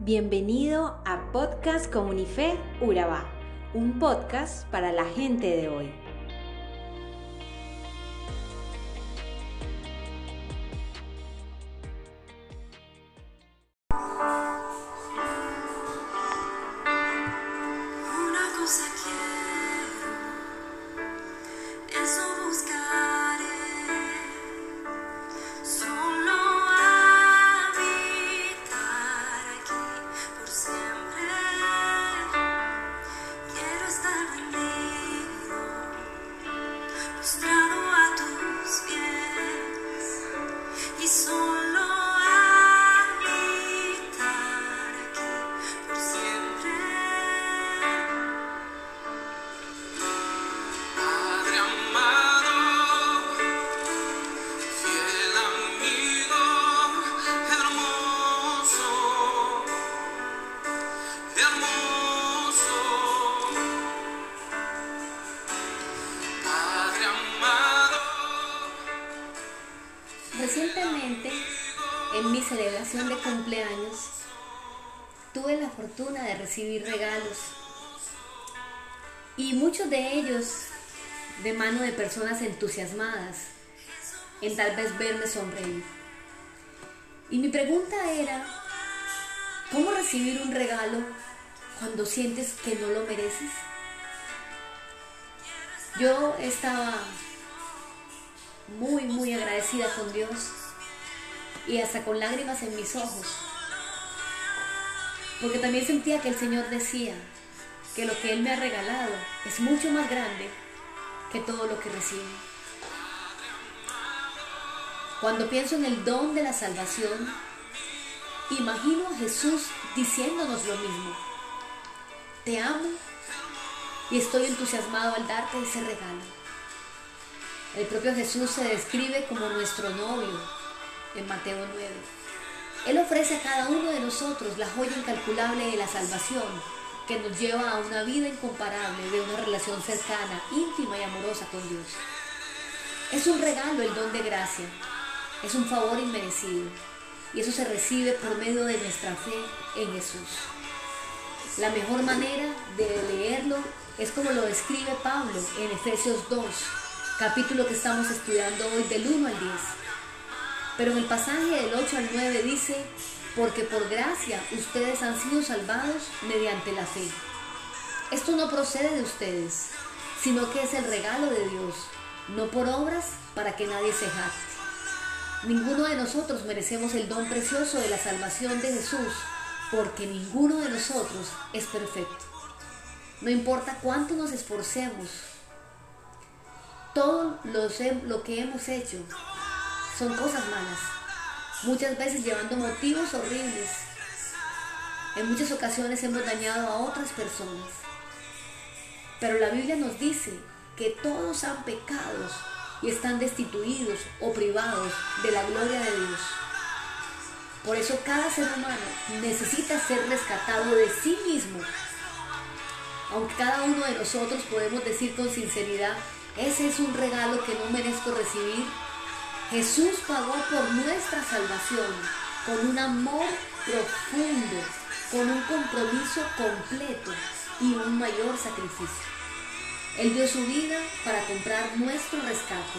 Bienvenido a Podcast Comunife Urabá, un podcast para la gente de hoy. En mi celebración de cumpleaños, tuve la fortuna de recibir regalos y muchos de ellos de mano de personas entusiasmadas en tal vez verme sonreír. Y mi pregunta era, ¿cómo recibir un regalo cuando sientes que no lo mereces? Yo estaba muy, muy agradecida con Dios y hasta con lágrimas en mis ojos. Porque también sentía que el Señor decía que lo que Él me ha regalado es mucho más grande que todo lo que recibe. Cuando pienso en el don de la salvación, imagino a Jesús diciéndonos lo mismo. Te amo y estoy entusiasmado al darte ese regalo. El propio Jesús se describe como nuestro novio en Mateo 9. Él ofrece a cada uno de nosotros la joya incalculable de la salvación que nos lleva a una vida incomparable de una relación cercana, íntima y amorosa con Dios. Es un regalo el don de gracia, es un favor inmerecido y eso se recibe por medio de nuestra fe en Jesús. La mejor manera de leerlo es como lo describe Pablo en Efesios 2, capítulo que estamos estudiando hoy del 1 al 10. Pero en el pasaje del 8 al 9 dice, porque por gracia ustedes han sido salvados mediante la fe. Esto no procede de ustedes, sino que es el regalo de Dios, no por obras para que nadie se jacte. Ninguno de nosotros merecemos el don precioso de la salvación de Jesús, porque ninguno de nosotros es perfecto. No importa cuánto nos esforcemos, todo lo que hemos hecho son cosas malas, muchas veces llevando motivos horribles. En muchas ocasiones hemos dañado a otras personas. Pero la Biblia nos dice que todos han pecado y están destituidos o privados de la gloria de Dios. Por eso cada ser humano necesita ser rescatado de sí mismo. Aunque cada uno de nosotros podemos decir con sinceridad ese es un regalo que no merezco recibir. Jesús pagó por nuestra salvación con un amor profundo, con un compromiso completo y un mayor sacrificio. Él dio su vida para comprar nuestro rescate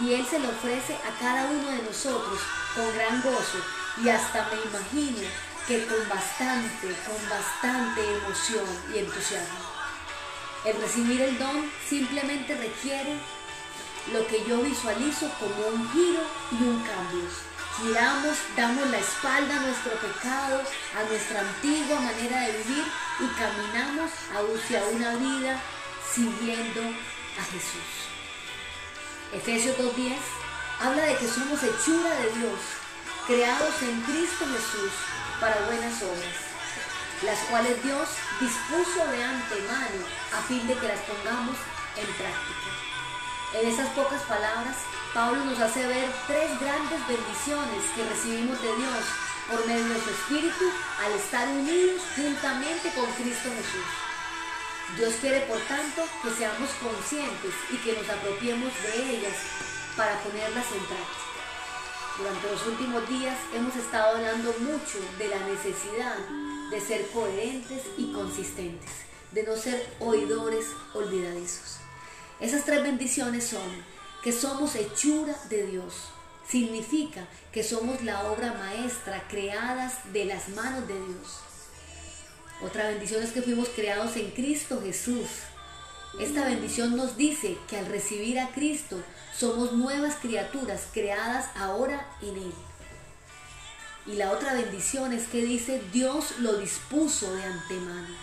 y Él se lo ofrece a cada uno de nosotros con gran gozo y hasta me imagino que con bastante, con bastante emoción y entusiasmo. El recibir el don simplemente requiere lo que yo visualizo como un giro y un cambio. Giramos, damos la espalda a nuestro pecado, a nuestra antigua manera de vivir y caminamos hacia una vida siguiendo a Jesús. Efesios 2.10 habla de que somos hechura de Dios, creados en Cristo Jesús para buenas obras las cuales Dios dispuso de antemano a fin de que las pongamos en práctica. En esas pocas palabras, Pablo nos hace ver tres grandes bendiciones que recibimos de Dios por medio de su Espíritu al estar unidos juntamente con Cristo Jesús. Dios quiere, por tanto, que seamos conscientes y que nos apropiemos de ellas para ponerlas en práctica. Durante los últimos días hemos estado hablando mucho de la necesidad de ser coherentes y consistentes, de no ser oidores olvidadizos. Esas tres bendiciones son que somos hechura de Dios. Significa que somos la obra maestra creadas de las manos de Dios. Otra bendición es que fuimos creados en Cristo Jesús. Esta bendición nos dice que al recibir a Cristo somos nuevas criaturas creadas ahora en Él. Y la otra bendición es que dice Dios lo dispuso de antemano.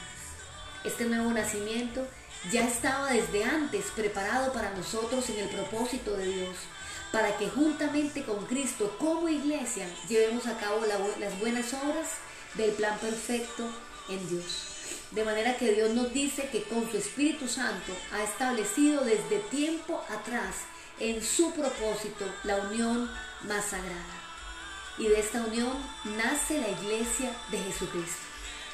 Este nuevo nacimiento ya estaba desde antes preparado para nosotros en el propósito de Dios, para que juntamente con Cristo como iglesia llevemos a cabo las buenas obras del plan perfecto en Dios. De manera que Dios nos dice que con su Espíritu Santo ha establecido desde tiempo atrás en su propósito la unión más sagrada. Y de esta unión nace la iglesia de Jesucristo,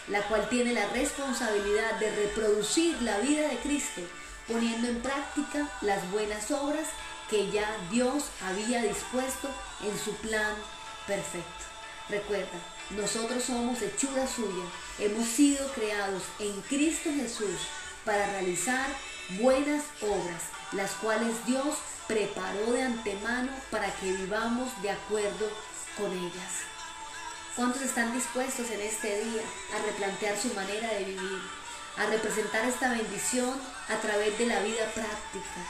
la cual tiene la responsabilidad de reproducir la vida de Cristo, poniendo en práctica las buenas obras que ya Dios había dispuesto en su plan perfecto. Recuerda, nosotros somos hechura suya, hemos sido creados en Cristo Jesús para realizar buenas obras, las cuales Dios preparó de antemano para que vivamos de acuerdo con ellas. ¿Cuántos están dispuestos en este día a replantear su manera de vivir, a representar esta bendición a través de la vida práctica,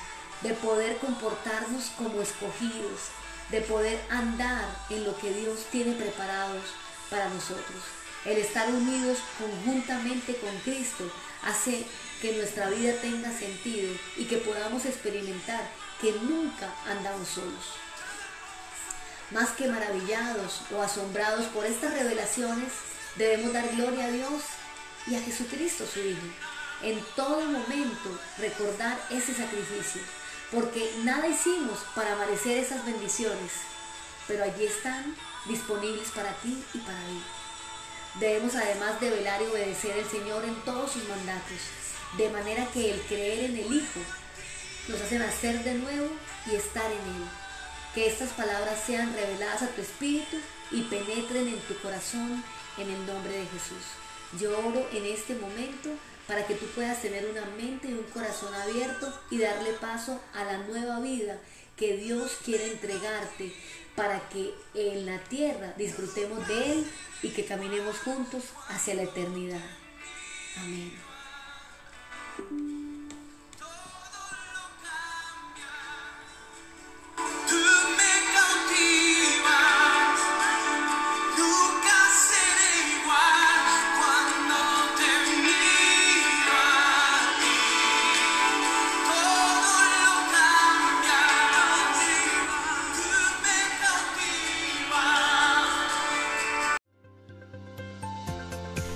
de poder comportarnos como escogidos, de poder andar en lo que Dios tiene preparados para nosotros. El estar unidos conjuntamente con Cristo hace que nuestra vida tenga sentido y que podamos experimentar que nunca andamos solos. Más que maravillados o asombrados por estas revelaciones, debemos dar gloria a Dios y a Jesucristo su Hijo. En todo momento recordar ese sacrificio, porque nada hicimos para merecer esas bendiciones, pero allí están disponibles para ti y para mí. Debemos además de velar y obedecer al Señor en todos sus mandatos, de manera que el creer en el Hijo nos hace nacer de nuevo y estar en Él. Que estas palabras sean reveladas a tu espíritu y penetren en tu corazón en el nombre de Jesús. Yo oro en este momento para que tú puedas tener una mente y un corazón abierto y darle paso a la nueva vida que Dios quiere entregarte para que en la tierra disfrutemos de Él y que caminemos juntos hacia la eternidad. Amén.